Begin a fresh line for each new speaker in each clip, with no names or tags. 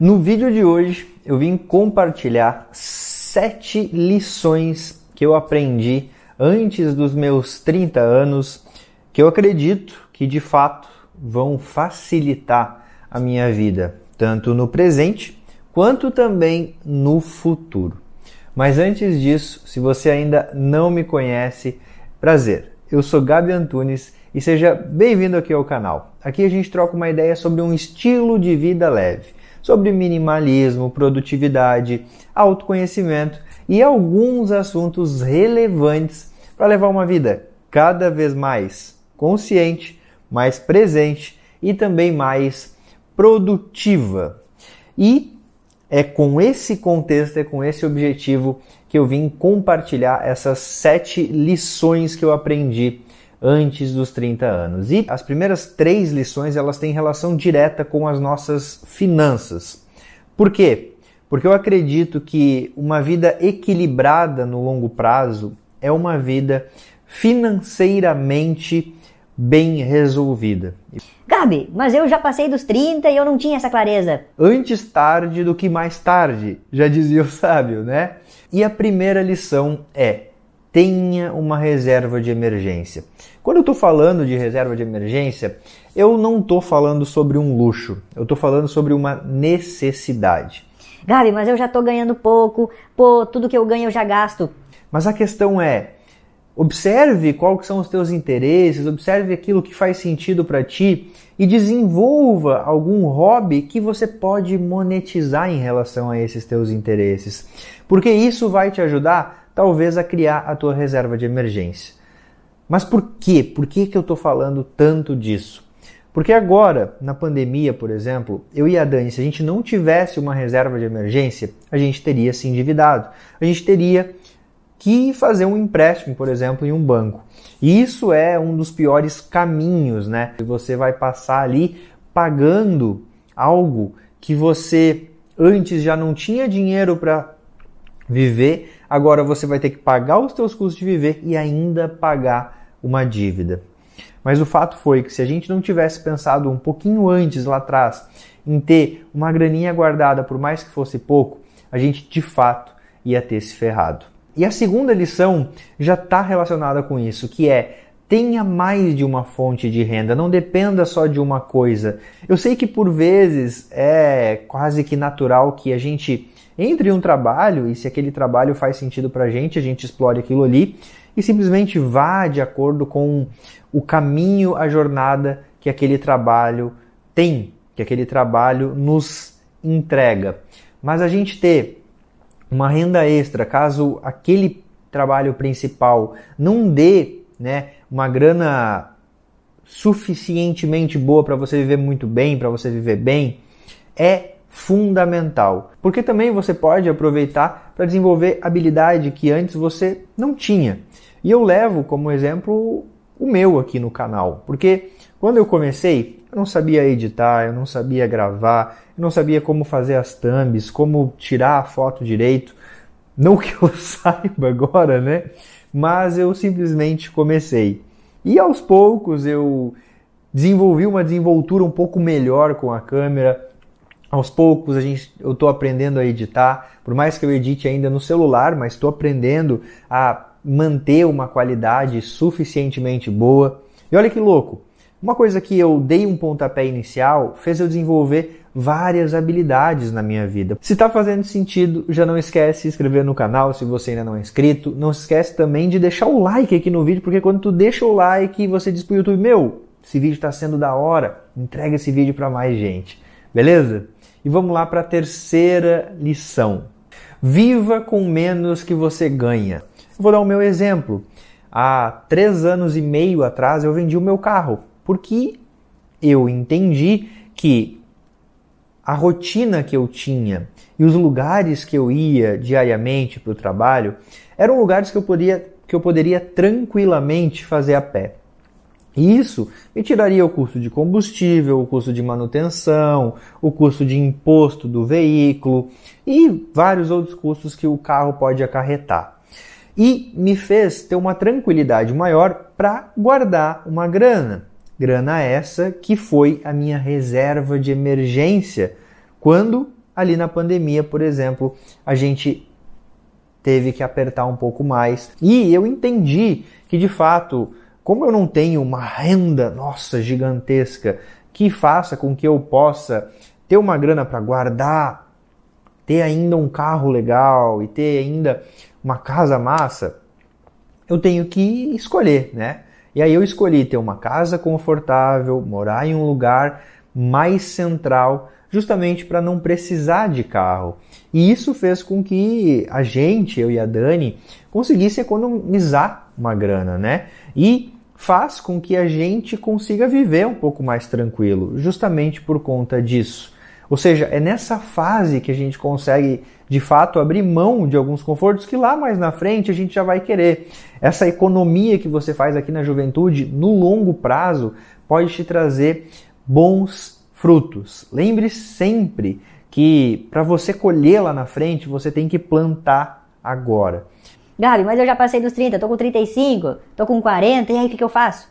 No vídeo de hoje eu vim compartilhar sete lições que eu aprendi antes dos meus 30 anos que eu acredito que de fato vão facilitar a minha vida, tanto no presente quanto também no futuro. Mas antes disso, se você ainda não me conhece, prazer. Eu sou Gabi Antunes e seja bem-vindo aqui ao canal. Aqui a gente troca uma ideia sobre um estilo de vida leve sobre minimalismo, produtividade, autoconhecimento e alguns assuntos relevantes para levar uma vida cada vez mais consciente, mais presente e também mais produtiva. E é com esse contexto, é com esse objetivo que eu vim compartilhar essas sete lições que eu aprendi antes dos 30 anos. E as primeiras três lições elas têm relação direta com as nossas finanças. Por quê? Porque eu acredito que uma vida equilibrada no longo prazo é uma vida financeiramente bem resolvida.
Gabi, mas eu já passei dos 30 e eu não tinha essa clareza.
Antes tarde do que mais tarde, já dizia o sábio, né? E a primeira lição é: tenha uma reserva de emergência. Quando eu estou falando de reserva de emergência, eu não estou falando sobre um luxo, eu estou falando sobre uma necessidade.
Gabi, mas eu já estou ganhando pouco, pô, tudo que eu ganho eu já gasto.
Mas a questão é, observe quais são os teus interesses, observe aquilo que faz sentido para ti e desenvolva algum hobby que você pode monetizar em relação a esses teus interesses. Porque isso vai te ajudar talvez a criar a tua reserva de emergência. Mas por quê? Por que, que eu estou falando tanto disso? Porque agora, na pandemia, por exemplo, eu e a Dani, se a gente não tivesse uma reserva de emergência, a gente teria se endividado. A gente teria que fazer um empréstimo, por exemplo, em um banco. E isso é um dos piores caminhos, né? Você vai passar ali pagando algo que você antes já não tinha dinheiro para viver, agora você vai ter que pagar os seus custos de viver e ainda pagar uma dívida. Mas o fato foi que se a gente não tivesse pensado um pouquinho antes lá atrás em ter uma graninha guardada, por mais que fosse pouco, a gente de fato ia ter se ferrado. E a segunda lição já está relacionada com isso, que é tenha mais de uma fonte de renda, não dependa só de uma coisa. Eu sei que por vezes é quase que natural que a gente entre um trabalho e se aquele trabalho faz sentido para a gente, a gente explore aquilo ali e simplesmente vá de acordo com o caminho, a jornada que aquele trabalho tem, que aquele trabalho nos entrega. Mas a gente ter uma renda extra, caso aquele trabalho principal não dê né, uma grana suficientemente boa para você viver muito bem, para você viver bem, é fundamental. Porque também você pode aproveitar para desenvolver habilidade que antes você não tinha. E eu levo como exemplo o meu aqui no canal, porque quando eu comecei, eu não sabia editar, eu não sabia gravar, eu não sabia como fazer as thumbs, como tirar a foto direito. Não que eu saiba agora, né? Mas eu simplesmente comecei. E aos poucos eu desenvolvi uma desenvoltura um pouco melhor com a câmera, aos poucos a gente, eu estou aprendendo a editar, por mais que eu edite ainda no celular, mas estou aprendendo a manter uma qualidade suficientemente boa. E olha que louco, uma coisa que eu dei um pontapé inicial fez eu desenvolver várias habilidades na minha vida. Se está fazendo sentido, já não esquece de se inscrever no canal se você ainda não é inscrito. Não esquece também de deixar o like aqui no vídeo, porque quando tu deixa o like, você diz pro YouTube, meu, esse vídeo está sendo da hora, entrega esse vídeo para mais gente. Beleza? E vamos lá para a terceira lição. Viva com menos que você ganha. Vou dar o meu exemplo. Há três anos e meio atrás eu vendi o meu carro porque eu entendi que a rotina que eu tinha e os lugares que eu ia diariamente para o trabalho eram lugares que eu, poderia, que eu poderia tranquilamente fazer a pé. E isso me tiraria o custo de combustível, o custo de manutenção, o custo de imposto do veículo e vários outros custos que o carro pode acarretar. E me fez ter uma tranquilidade maior para guardar uma grana. Grana essa que foi a minha reserva de emergência quando ali na pandemia, por exemplo, a gente teve que apertar um pouco mais. E eu entendi que de fato como eu não tenho uma renda, nossa, gigantesca, que faça com que eu possa ter uma grana para guardar, ter ainda um carro legal e ter ainda uma casa massa, eu tenho que escolher, né? E aí eu escolhi ter uma casa confortável, morar em um lugar mais central, justamente para não precisar de carro. E isso fez com que a gente, eu e a Dani, conseguisse economizar uma grana, né? E faz com que a gente consiga viver um pouco mais tranquilo, justamente por conta disso. Ou seja, é nessa fase que a gente consegue de fato abrir mão de alguns confortos que lá mais na frente a gente já vai querer. Essa economia que você faz aqui na juventude, no longo prazo, pode te trazer bons frutos. Lembre sempre que para você colher lá na frente, você tem que plantar agora.
Gabi, mas eu já passei dos 30, tô com 35, tô com 40, e aí o que, que eu faço?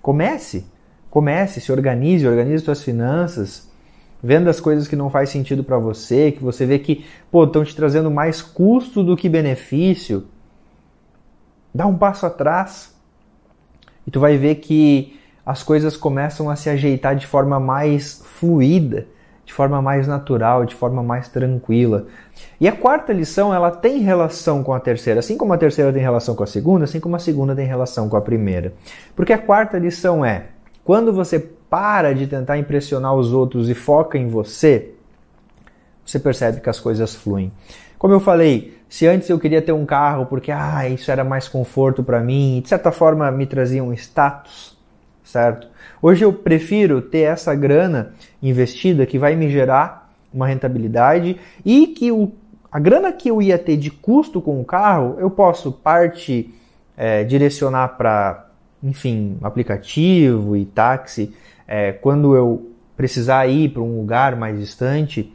Comece. Comece, se organize, organize suas finanças, vendo as coisas que não faz sentido para você, que você vê que, pô, estão te trazendo mais custo do que benefício. Dá um passo atrás e tu vai ver que as coisas começam a se ajeitar de forma mais fluida de forma mais natural, de forma mais tranquila. E a quarta lição, ela tem relação com a terceira, assim como a terceira tem relação com a segunda, assim como a segunda tem relação com a primeira. Porque a quarta lição é: quando você para de tentar impressionar os outros e foca em você, você percebe que as coisas fluem. Como eu falei, se antes eu queria ter um carro porque ah, isso era mais conforto para mim, de certa forma me trazia um status, certo? Hoje eu prefiro ter essa grana investida que vai me gerar uma rentabilidade e que o, a grana que eu ia ter de custo com o carro, eu posso parte é, direcionar para, enfim, aplicativo e táxi é, quando eu precisar ir para um lugar mais distante.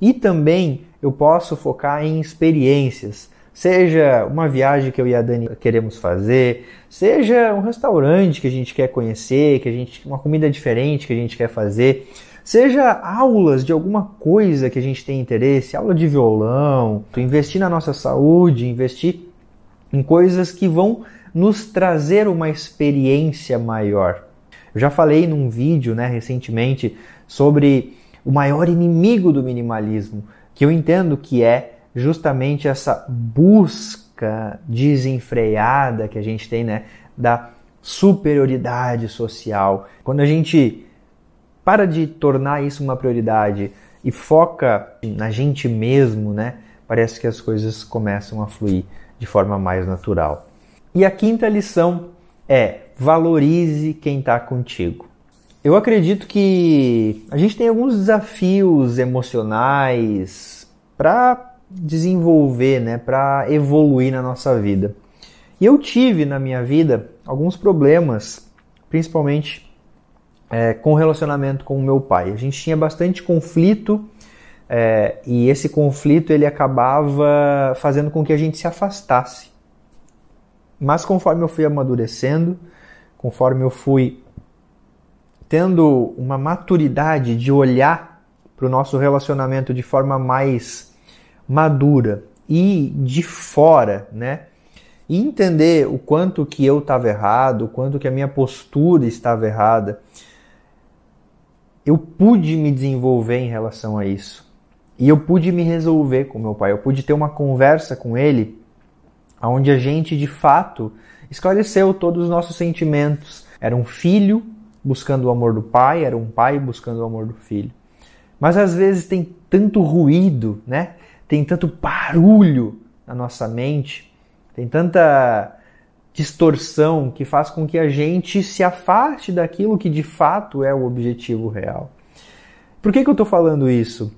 E também eu posso focar em experiências seja uma viagem que eu e a Dani queremos fazer, seja um restaurante que a gente quer conhecer, que a gente uma comida diferente que a gente quer fazer, seja aulas de alguma coisa que a gente tem interesse, aula de violão, investir na nossa saúde, investir em coisas que vão nos trazer uma experiência maior. Eu já falei num vídeo, né, recentemente sobre o maior inimigo do minimalismo, que eu entendo que é justamente essa busca desenfreada que a gente tem, né, da superioridade social. Quando a gente para de tornar isso uma prioridade e foca na gente mesmo, né, parece que as coisas começam a fluir de forma mais natural. E a quinta lição é valorize quem está contigo. Eu acredito que a gente tem alguns desafios emocionais para desenvolver, né, para evoluir na nossa vida. E eu tive na minha vida alguns problemas, principalmente é, com o relacionamento com o meu pai. A gente tinha bastante conflito é, e esse conflito ele acabava fazendo com que a gente se afastasse. Mas conforme eu fui amadurecendo, conforme eu fui tendo uma maturidade de olhar para o nosso relacionamento de forma mais madura e de fora, né? E entender o quanto que eu estava errado, o quanto que a minha postura estava errada. Eu pude me desenvolver em relação a isso. E eu pude me resolver com meu pai. Eu pude ter uma conversa com ele onde a gente de fato esclareceu todos os nossos sentimentos. Era um filho buscando o amor do pai, era um pai buscando o amor do filho. Mas às vezes tem tanto ruído, né? Tem tanto barulho na nossa mente, tem tanta distorção que faz com que a gente se afaste daquilo que de fato é o objetivo real. Por que, que eu estou falando isso?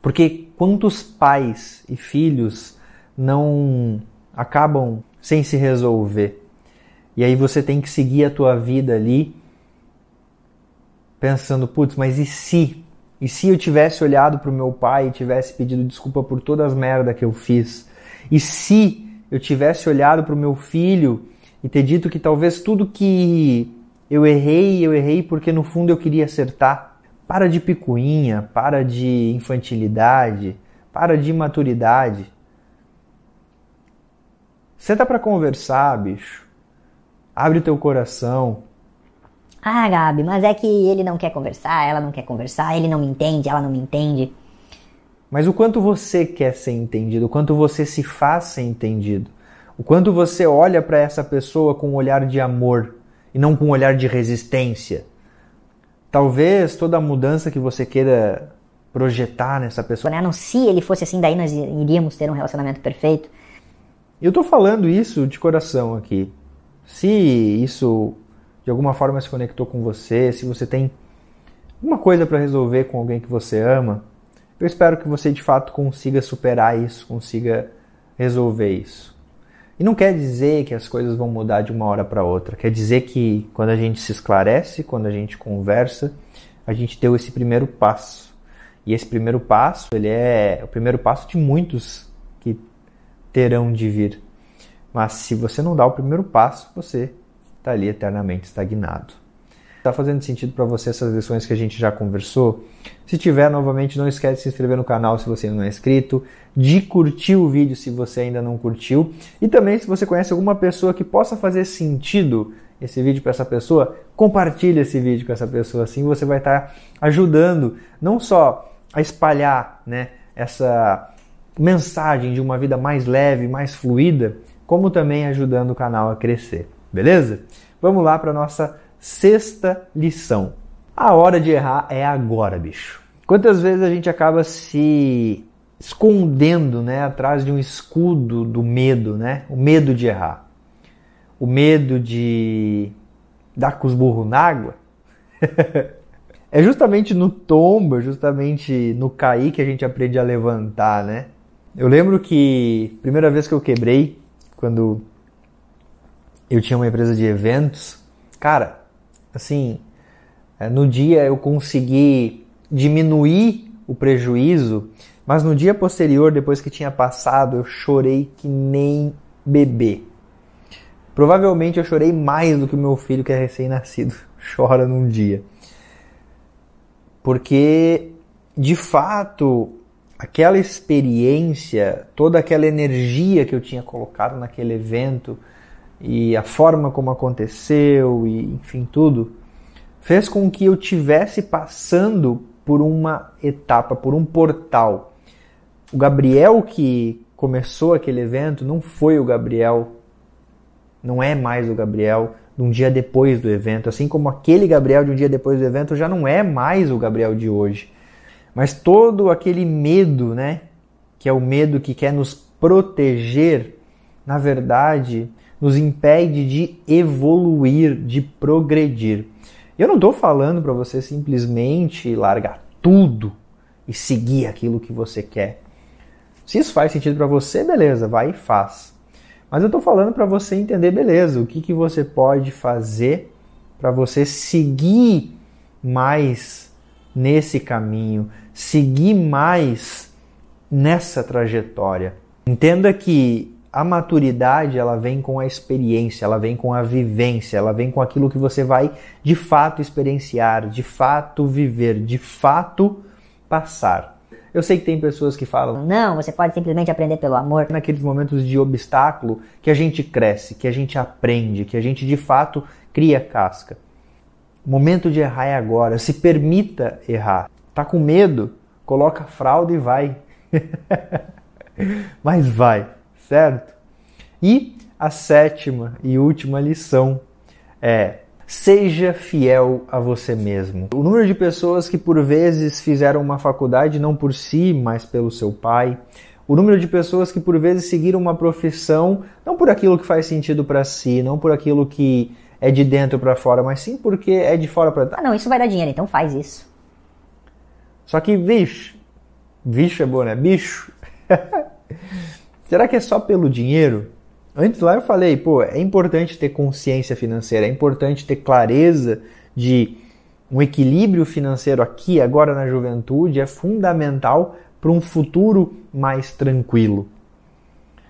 Porque quantos pais e filhos não acabam sem se resolver? E aí você tem que seguir a tua vida ali pensando, putz, mas e se? E se eu tivesse olhado para o meu pai e tivesse pedido desculpa por todas as merdas que eu fiz? E se eu tivesse olhado para o meu filho e ter dito que talvez tudo que eu errei, eu errei porque no fundo eu queria acertar? Para de picuinha, para de infantilidade, para de imaturidade. Senta para conversar, bicho. Abre teu coração.
Ah, Gabi, mas é que ele não quer conversar, ela não quer conversar, ele não me entende, ela não me entende.
Mas o quanto você quer ser entendido, o quanto você se faz ser entendido, o quanto você olha para essa pessoa com um olhar de amor e não com um olhar de resistência. Talvez toda a mudança que você queira projetar nessa pessoa.
Né? Não, se ele fosse assim, daí nós iríamos ter um relacionamento perfeito.
Eu estou falando isso de coração aqui. Se isso de alguma forma se conectou com você, se você tem uma coisa para resolver com alguém que você ama, eu espero que você de fato consiga superar isso, consiga resolver isso. E não quer dizer que as coisas vão mudar de uma hora para outra. Quer dizer que quando a gente se esclarece, quando a gente conversa, a gente deu esse primeiro passo. E esse primeiro passo, ele é o primeiro passo de muitos que terão de vir. Mas se você não dá o primeiro passo, você está ali eternamente estagnado. Está fazendo sentido para você essas lições que a gente já conversou? Se tiver, novamente, não esquece de se inscrever no canal se você ainda não é inscrito, de curtir o vídeo se você ainda não curtiu e também se você conhece alguma pessoa que possa fazer sentido esse vídeo para essa pessoa, compartilhe esse vídeo com essa pessoa, assim você vai estar tá ajudando não só a espalhar né, essa mensagem de uma vida mais leve, mais fluida, como também ajudando o canal a crescer, beleza? Vamos lá para nossa Sexta lição. A hora de errar é agora, bicho. Quantas vezes a gente acaba se escondendo, né, atrás de um escudo do medo, né? O medo de errar. O medo de dar com os burros na água. é justamente no tombo, justamente no cair que a gente aprende a levantar, né? Eu lembro que primeira vez que eu quebrei, quando eu tinha uma empresa de eventos, cara, assim, é, no dia eu consegui diminuir o prejuízo, mas no dia posterior, depois que tinha passado, eu chorei que nem bebê. Provavelmente eu chorei mais do que o meu filho que é recém-nascido chora num dia. Porque, de fato, aquela experiência, toda aquela energia que eu tinha colocado naquele evento, e a forma como aconteceu e enfim tudo fez com que eu tivesse passando por uma etapa, por um portal. O Gabriel que começou aquele evento não foi o Gabriel, não é mais o Gabriel de um dia depois do evento, assim como aquele Gabriel de um dia depois do evento já não é mais o Gabriel de hoje. Mas todo aquele medo, né, que é o medo que quer nos proteger, na verdade, nos impede de evoluir, de progredir. Eu não estou falando para você simplesmente largar tudo e seguir aquilo que você quer. Se isso faz sentido para você, beleza, vai e faz. Mas eu estou falando para você entender, beleza, o que, que você pode fazer para você seguir mais nesse caminho, seguir mais nessa trajetória. Entenda que a maturidade ela vem com a experiência, ela vem com a vivência, ela vem com aquilo que você vai de fato experienciar, de fato viver, de fato passar. Eu sei que tem pessoas que falam:
"Não, você pode simplesmente aprender pelo amor".
Naqueles momentos de obstáculo que a gente cresce, que a gente aprende, que a gente de fato cria casca. Momento de errar é agora. Se permita errar. Tá com medo? Coloca a fralda e vai. Mas vai certo? E a sétima e última lição é: seja fiel a você mesmo. O número de pessoas que por vezes fizeram uma faculdade não por si, mas pelo seu pai, O número de pessoas que por vezes seguiram uma profissão não por aquilo que faz sentido para si, não por aquilo que é de dentro para fora, mas sim porque é de fora para dentro.
Ah, não, isso vai dar dinheiro, então faz isso.
Só que, bicho, bicho é bom, né? Bicho. Será que é só pelo dinheiro? Antes lá eu falei, pô, é importante ter consciência financeira, é importante ter clareza de um equilíbrio financeiro aqui, agora na juventude, é fundamental para um futuro mais tranquilo.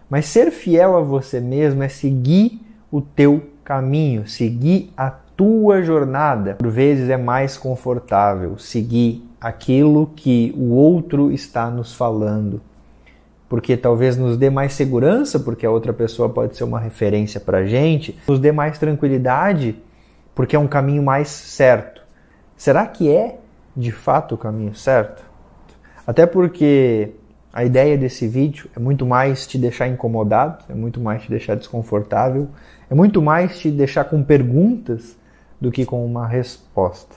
Mas ser fiel a você mesmo é seguir o teu caminho, seguir a tua jornada. Por vezes é mais confortável seguir aquilo que o outro está nos falando. Porque talvez nos dê mais segurança, porque a outra pessoa pode ser uma referência para gente, nos dê mais tranquilidade, porque é um caminho mais certo. Será que é de fato o caminho certo? Até porque a ideia desse vídeo é muito mais te deixar incomodado, é muito mais te deixar desconfortável, é muito mais te deixar com perguntas do que com uma resposta.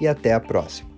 e até a próxima.